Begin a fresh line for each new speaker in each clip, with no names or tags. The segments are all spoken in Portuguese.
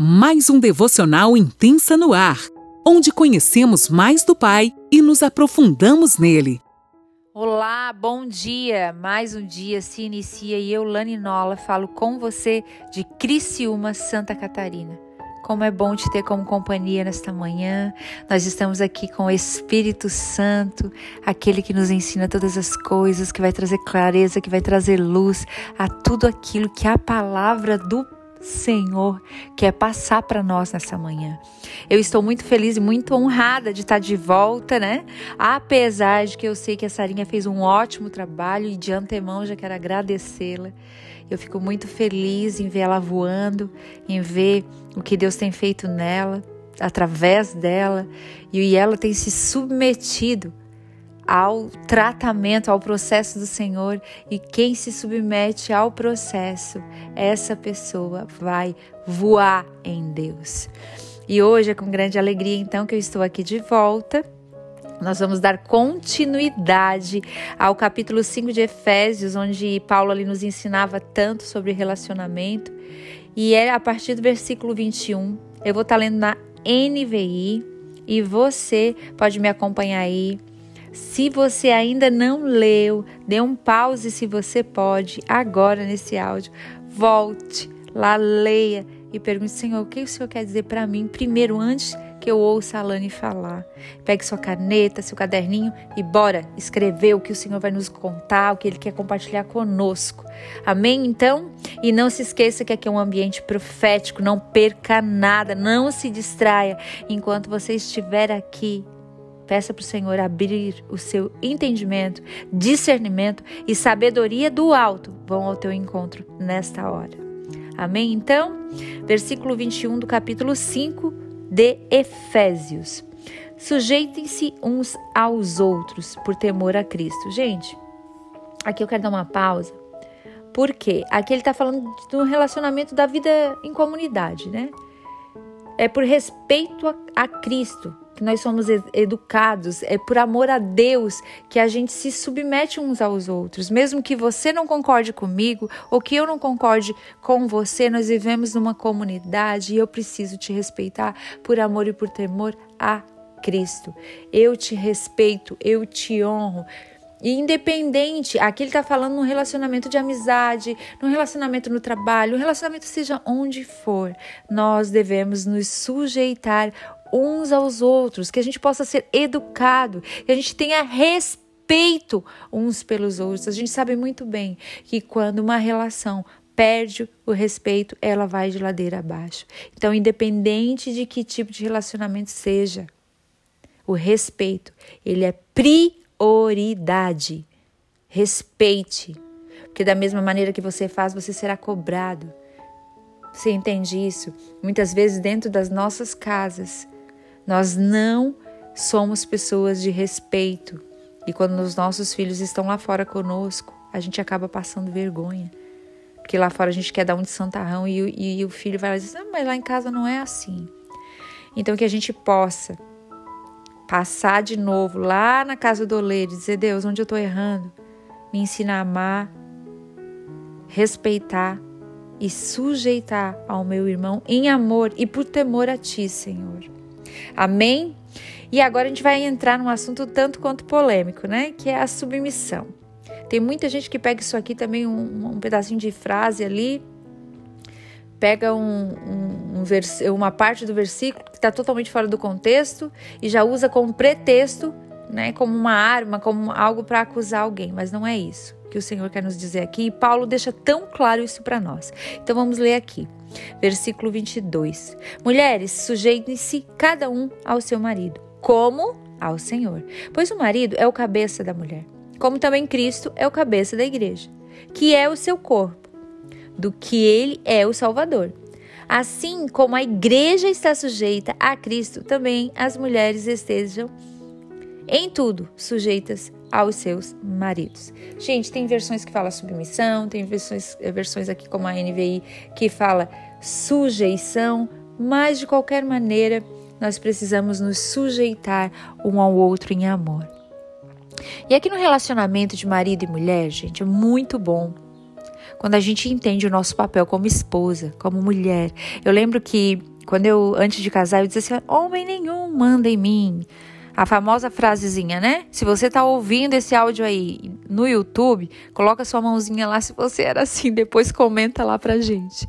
mais um devocional intensa no ar, onde conhecemos mais do Pai e nos aprofundamos nele.
Olá, bom dia! Mais um dia se inicia e eu, Lani Nola, falo com você de Criciúma, Santa Catarina. Como é bom te ter como companhia nesta manhã. Nós estamos aqui com o Espírito Santo, aquele que nos ensina todas as coisas, que vai trazer clareza, que vai trazer luz a tudo aquilo que a palavra do Senhor quer passar para nós nessa manhã. Eu estou muito feliz e muito honrada de estar de volta, né? Apesar de que eu sei que a Sarinha fez um ótimo trabalho e de antemão já quero agradecê-la. Eu fico muito feliz em ver ela voando, em ver o que Deus tem feito nela, através dela, e ela tem se submetido ao tratamento, ao processo do Senhor, e quem se submete ao processo, essa pessoa vai voar em Deus. E hoje é com grande alegria então que eu estou aqui de volta. Nós vamos dar continuidade ao capítulo 5 de Efésios, onde Paulo ali nos ensinava tanto sobre relacionamento. E é a partir do versículo 21. Eu vou estar lendo na NVI e você pode me acompanhar aí se você ainda não leu, dê um pause se você pode, agora nesse áudio. Volte lá, leia e pergunte, Senhor, o que o Senhor quer dizer para mim primeiro, antes que eu ouça a Lani falar. Pegue sua caneta, seu caderninho e bora escrever o que o Senhor vai nos contar, o que Ele quer compartilhar conosco. Amém? Então, e não se esqueça que aqui é um ambiente profético, não perca nada, não se distraia enquanto você estiver aqui Peça para o Senhor abrir o seu entendimento, discernimento e sabedoria do alto vão ao teu encontro nesta hora. Amém? Então, versículo 21 do capítulo 5 de Efésios. Sujeitem-se uns aos outros por temor a Cristo. Gente, aqui eu quero dar uma pausa, porque aqui ele está falando do relacionamento da vida em comunidade, né? É por respeito a, a Cristo que nós somos educados, é por amor a Deus que a gente se submete uns aos outros. Mesmo que você não concorde comigo ou que eu não concorde com você, nós vivemos numa comunidade e eu preciso te respeitar por amor e por temor a Cristo. Eu te respeito, eu te honro. E independente, aqui ele está falando num relacionamento de amizade, num relacionamento no trabalho, um relacionamento seja onde for, nós devemos nos sujeitar uns aos outros, que a gente possa ser educado, que a gente tenha respeito uns pelos outros. A gente sabe muito bem que quando uma relação perde o respeito, ela vai de ladeira abaixo. Então, independente de que tipo de relacionamento seja, o respeito, ele é prioridade. Respeite, porque da mesma maneira que você faz, você será cobrado. Você entende isso? Muitas vezes dentro das nossas casas, nós não somos pessoas de respeito. E quando os nossos filhos estão lá fora conosco, a gente acaba passando vergonha. Porque lá fora a gente quer dar um de santarrão e, e, e o filho vai lá e diz: ah, mas lá em casa não é assim. Então que a gente possa passar de novo lá na casa do oleiro e dizer: Deus, onde eu estou errando? Me ensina a amar, respeitar e sujeitar ao meu irmão em amor e por temor a Ti, Senhor. Amém? E agora a gente vai entrar num assunto tanto quanto polêmico, né? Que é a submissão. Tem muita gente que pega isso aqui também, um, um pedacinho de frase ali, pega um, um, um uma parte do versículo que está totalmente fora do contexto e já usa como pretexto, né? Como uma arma, como algo para acusar alguém. Mas não é isso que o Senhor quer nos dizer aqui. E Paulo deixa tão claro isso para nós. Então vamos ler aqui. Versículo 22. Mulheres, sujeitem-se cada um ao seu marido, como ao Senhor. Pois o marido é o cabeça da mulher, como também Cristo é o cabeça da igreja, que é o seu corpo, do que ele é o Salvador. Assim como a igreja está sujeita a Cristo, também as mulheres estejam em tudo sujeitas aos seus maridos. Gente, tem versões que fala submissão, tem versões, eh, versões aqui como a NVI que fala sujeição, mas de qualquer maneira nós precisamos nos sujeitar um ao outro em amor. E aqui no relacionamento de marido e mulher, gente, é muito bom quando a gente entende o nosso papel como esposa, como mulher. Eu lembro que quando eu, antes de casar, eu disse assim: homem nenhum manda em mim. A famosa frasezinha, né? Se você tá ouvindo esse áudio aí no YouTube, coloca sua mãozinha lá se você era assim, depois comenta lá pra gente.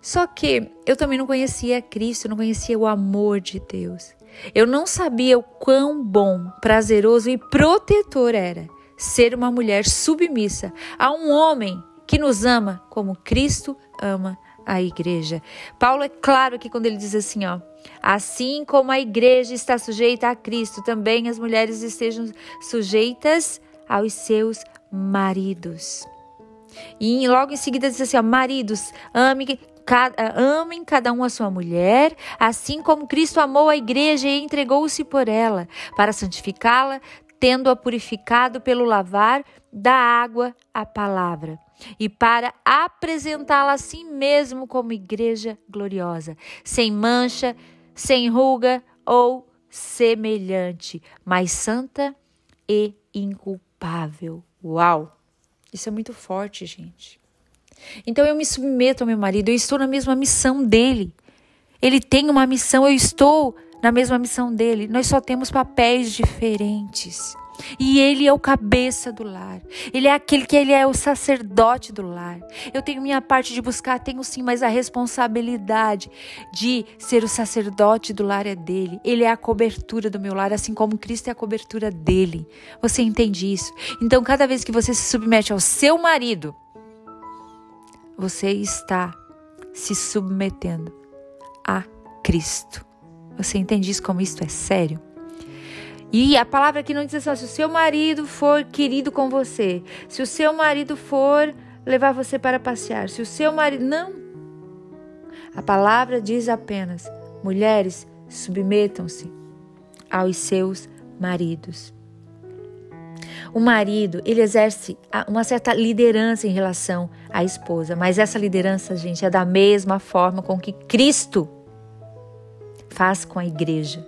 Só que eu também não conhecia Cristo, não conhecia o amor de Deus. Eu não sabia o quão bom, prazeroso e protetor era ser uma mulher submissa a um homem que nos ama como Cristo ama a igreja. Paulo é claro que quando ele diz assim, ó, assim como a igreja está sujeita a Cristo, também as mulheres estejam sujeitas aos seus maridos. E logo em seguida diz assim, ó, maridos, amem cada, amem cada um a sua mulher, assim como Cristo amou a igreja e entregou-se por ela, para santificá-la, tendo-a purificado pelo lavar da água a palavra, e para apresentá-la a si mesmo como igreja gloriosa, sem mancha, sem ruga ou semelhante, mas santa e inculpável. Uau! Isso é muito forte, gente. Então eu me submeto ao meu marido, eu estou na mesma missão dele. Ele tem uma missão, eu estou na mesma missão dele. Nós só temos papéis diferentes. E ele é o cabeça do lar. Ele é aquele que ele é o sacerdote do lar. Eu tenho minha parte de buscar, tenho sim, mas a responsabilidade de ser o sacerdote do lar é dele. Ele é a cobertura do meu lar, assim como Cristo é a cobertura dele. Você entende isso? Então, cada vez que você se submete ao seu marido, você está se submetendo a Cristo. Você entende isso como isto é sério? E a palavra aqui não diz assim, se o seu marido for querido com você, se o seu marido for levar você para passear, se o seu marido. Não. A palavra diz apenas: mulheres, submetam-se aos seus maridos. O marido, ele exerce uma certa liderança em relação à esposa, mas essa liderança, gente, é da mesma forma com que Cristo faz com a igreja.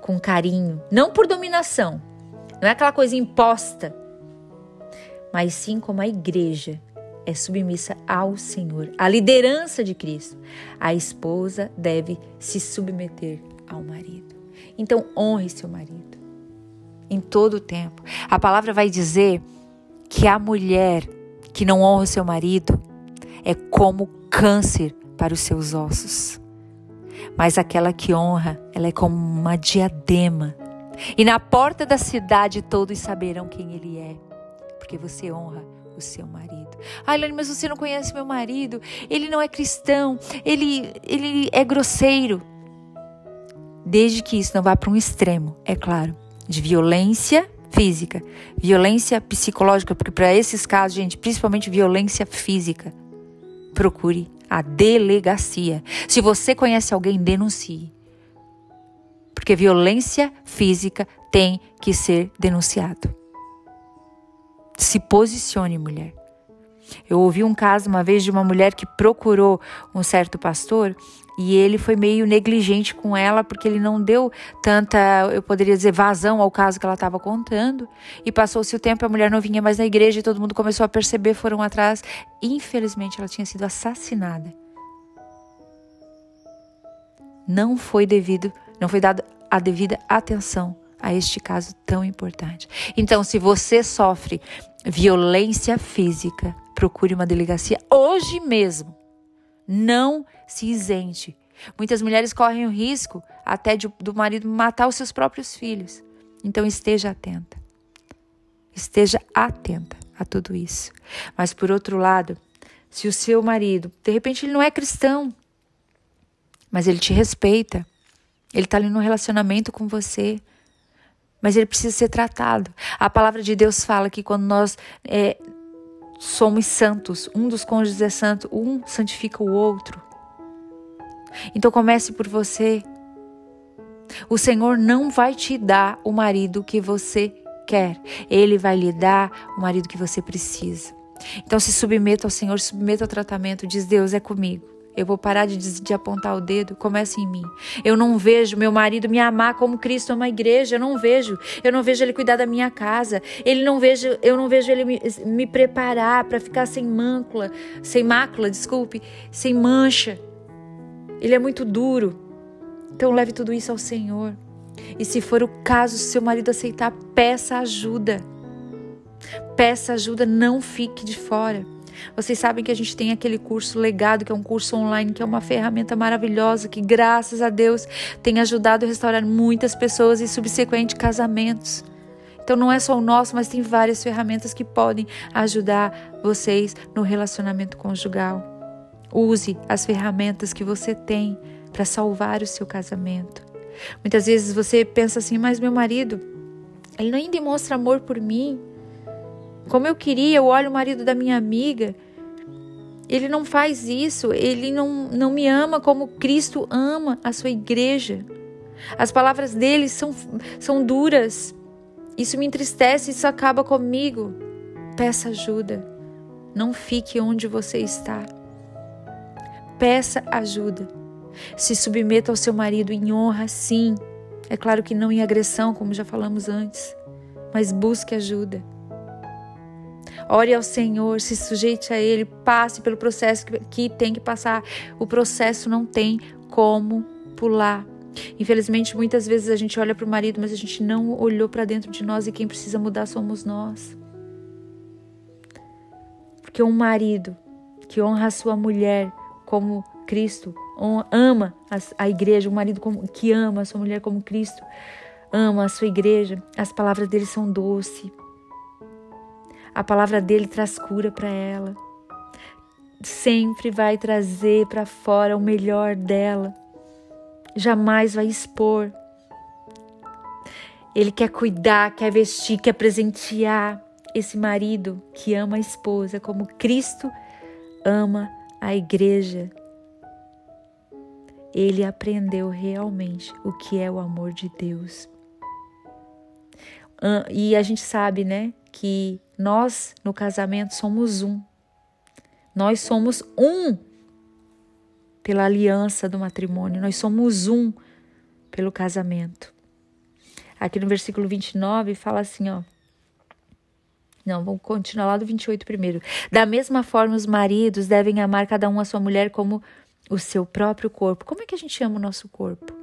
Com carinho, não por dominação, não é aquela coisa imposta, mas sim como a igreja é submissa ao Senhor, à liderança de Cristo. A esposa deve se submeter ao marido. Então, honre seu marido em todo o tempo. A palavra vai dizer que a mulher que não honra o seu marido é como câncer para os seus ossos. Mas aquela que honra, ela é como uma diadema. E na porta da cidade todos saberão quem ele é, porque você honra o seu marido. Ai, Lani, mas você não conhece meu marido, ele não é cristão, ele, ele é grosseiro. Desde que isso não vá para um extremo, é claro de violência física, violência psicológica, porque para esses casos, gente, principalmente violência física, procure a delegacia. Se você conhece alguém, denuncie. Porque violência física tem que ser denunciado. Se posicione, mulher. Eu ouvi um caso uma vez de uma mulher que procurou um certo pastor e ele foi meio negligente com ela porque ele não deu tanta, eu poderia dizer, vazão ao caso que ela estava contando. E passou-se o tempo, a mulher não vinha mais na igreja e todo mundo começou a perceber, foram atrás. Infelizmente, ela tinha sido assassinada. Não foi devido, não foi dado a devida atenção a este caso tão importante. Então, se você sofre violência física, procure uma delegacia hoje mesmo. Não se isente. Muitas mulheres correm o risco até de, do marido matar os seus próprios filhos. Então esteja atenta. Esteja atenta a tudo isso. Mas por outro lado, se o seu marido, de repente ele não é cristão, mas ele te respeita, ele está ali no relacionamento com você, mas ele precisa ser tratado. A palavra de Deus fala que quando nós é, somos santos, um dos cônjuges é santo, um santifica o outro. Então comece por você. O Senhor não vai te dar o marido que você quer, Ele vai lhe dar o marido que você precisa. Então se submeta ao Senhor, submeta ao tratamento, diz Deus é comigo. Eu vou parar de, de apontar o dedo. Começa em mim. Eu não vejo meu marido me amar como Cristo ama a igreja. Eu não vejo. Eu não vejo ele cuidar da minha casa. Ele não vejo. Eu não vejo ele me, me preparar para ficar sem mácula, sem mácula, desculpe, sem mancha. Ele é muito duro. Então leve tudo isso ao Senhor. E se for o caso, se seu marido aceitar, peça ajuda. Peça ajuda, não fique de fora. Vocês sabem que a gente tem aquele curso legado, que é um curso online, que é uma ferramenta maravilhosa, que graças a Deus tem ajudado a restaurar muitas pessoas e subsequente casamentos. Então não é só o nosso, mas tem várias ferramentas que podem ajudar vocês no relacionamento conjugal. Use as ferramentas que você tem para salvar o seu casamento. Muitas vezes você pensa assim, mas meu marido, ele nem demonstra amor por mim. Como eu queria, eu olho o marido da minha amiga. Ele não faz isso, ele não, não me ama como Cristo ama a sua igreja. As palavras dele são, são duras. Isso me entristece, isso acaba comigo. Peça ajuda. Não fique onde você está. Peça ajuda. Se submeta ao seu marido em honra, sim. É claro que não em agressão, como já falamos antes, mas busque ajuda. Ore ao Senhor, se sujeite a Ele, passe pelo processo que tem que passar. O processo não tem como pular. Infelizmente, muitas vezes a gente olha para o marido, mas a gente não olhou para dentro de nós e quem precisa mudar somos nós. Porque um marido que honra a sua mulher como Cristo ama a igreja, um marido que ama a sua mulher como Cristo ama a sua igreja, as palavras dele são doces. A palavra dele traz cura para ela. Sempre vai trazer para fora o melhor dela. Jamais vai expor. Ele quer cuidar, quer vestir, quer presentear esse marido que ama a esposa como Cristo ama a igreja. Ele aprendeu realmente o que é o amor de Deus. E a gente sabe, né, que nós, no casamento, somos um. Nós somos um pela aliança do matrimônio, nós somos um pelo casamento. Aqui no versículo 29 fala assim, ó. Não, vamos continuar lá do 28 primeiro. Da mesma forma, os maridos devem amar cada um a sua mulher como o seu próprio corpo. Como é que a gente ama o nosso corpo?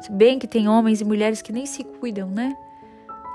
Se bem que tem homens e mulheres que nem se cuidam, né?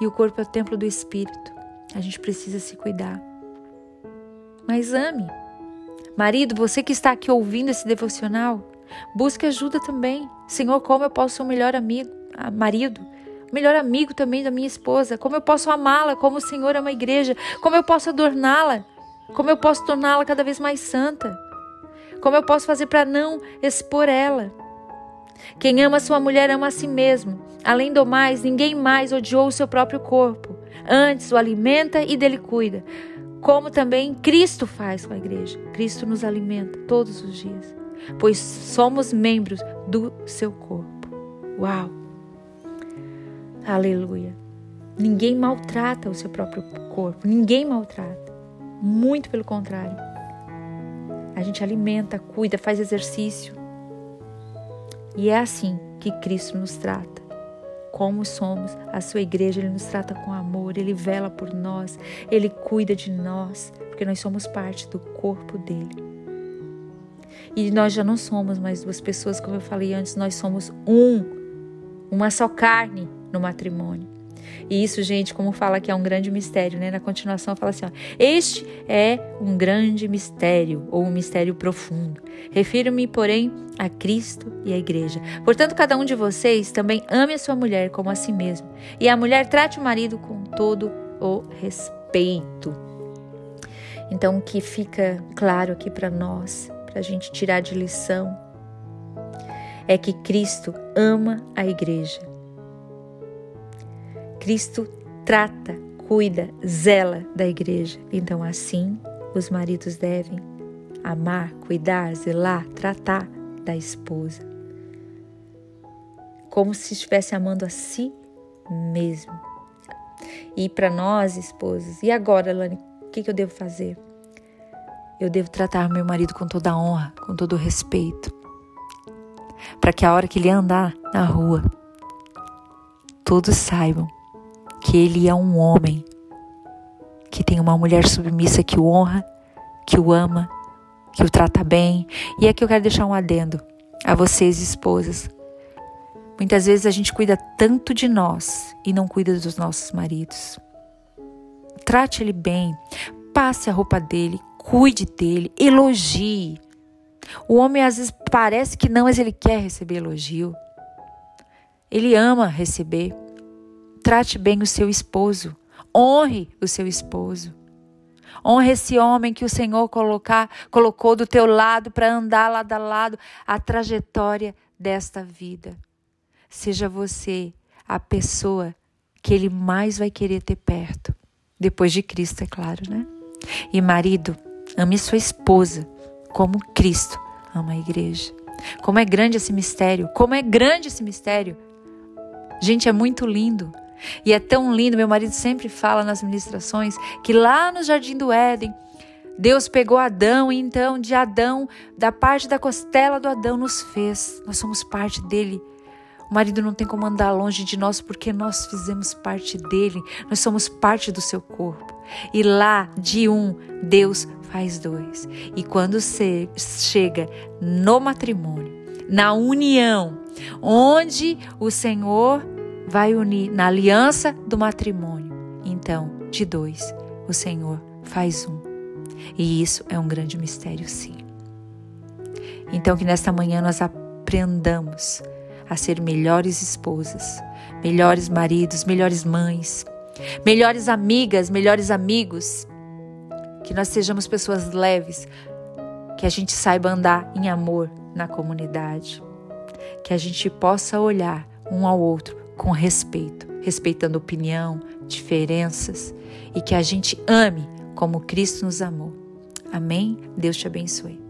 E o corpo é o templo do espírito. A gente precisa se cuidar. Mas ame. Marido, você que está aqui ouvindo esse devocional, busque ajuda também. Senhor, como eu posso ser o melhor amigo, ah, marido, melhor amigo também da minha esposa? Como eu posso amá-la como o Senhor ama a igreja? Como eu posso adorná-la? Como eu posso torná-la cada vez mais santa? Como eu posso fazer para não expor ela? Quem ama sua mulher ama a si mesmo. Além do mais, ninguém mais odiou o seu próprio corpo. Antes o alimenta e dele cuida. Como também Cristo faz com a igreja. Cristo nos alimenta todos os dias, pois somos membros do seu corpo. Uau! Aleluia! Ninguém maltrata o seu próprio corpo, ninguém maltrata. Muito pelo contrário. A gente alimenta, cuida, faz exercício. E é assim que Cristo nos trata como somos. A sua igreja, ele nos trata com amor, ele vela por nós, ele cuida de nós, porque nós somos parte do corpo dele. E nós já não somos mais duas pessoas, como eu falei antes, nós somos um, uma só carne no matrimônio. E isso, gente, como fala que é um grande mistério, né? Na continuação fala assim: ó, Este é um grande mistério, ou um mistério profundo. Refiro-me, porém, a Cristo e a igreja. Portanto, cada um de vocês também ame a sua mulher como a si mesmo, e a mulher trate o marido com todo o respeito. Então, o que fica claro aqui para nós, para a gente tirar de lição, é que Cristo ama a igreja Cristo trata, cuida, zela da igreja. Então, assim, os maridos devem amar, cuidar, zelar, tratar da esposa. Como se estivesse amando a si mesmo. E para nós, esposas, e agora, Lani, o que, que eu devo fazer? eu devo tratar meu marido com toda a honra, com todo o respeito. Para que a hora que ele andar na rua, todos saibam que ele é um homem que tem uma mulher submissa que o honra, que o ama, que o trata bem. E aqui eu quero deixar um adendo a vocês, esposas. Muitas vezes a gente cuida tanto de nós e não cuida dos nossos maridos. Trate ele bem, passe a roupa dele, cuide dele, elogie. O homem às vezes parece que não, mas ele quer receber elogio. Ele ama receber. Trate bem o seu esposo. Honre o seu esposo. Honre esse homem que o Senhor colocar, colocou do teu lado para andar lado a lado a trajetória desta vida. Seja você a pessoa que ele mais vai querer ter perto. Depois de Cristo, é claro, né? E marido, ame sua esposa como Cristo ama a igreja. Como é grande esse mistério, como é grande esse mistério. Gente, é muito lindo. E é tão lindo, meu marido sempre fala nas ministrações que lá no jardim do Éden, Deus pegou Adão e então de Adão, da parte da costela do Adão nos fez. Nós somos parte dele. O marido não tem como andar longe de nós porque nós fizemos parte dele. Nós somos parte do seu corpo. E lá de um, Deus faz dois. E quando você chega no matrimônio, na união, onde o Senhor vai unir na aliança do matrimônio. Então, de dois, o Senhor faz um. E isso é um grande mistério, sim. Então, que nesta manhã nós aprendamos a ser melhores esposas, melhores maridos, melhores mães, melhores amigas, melhores amigos. Que nós sejamos pessoas leves, que a gente saiba andar em amor na comunidade, que a gente possa olhar um ao outro com respeito, respeitando opinião, diferenças e que a gente ame como Cristo nos amou. Amém? Deus te abençoe.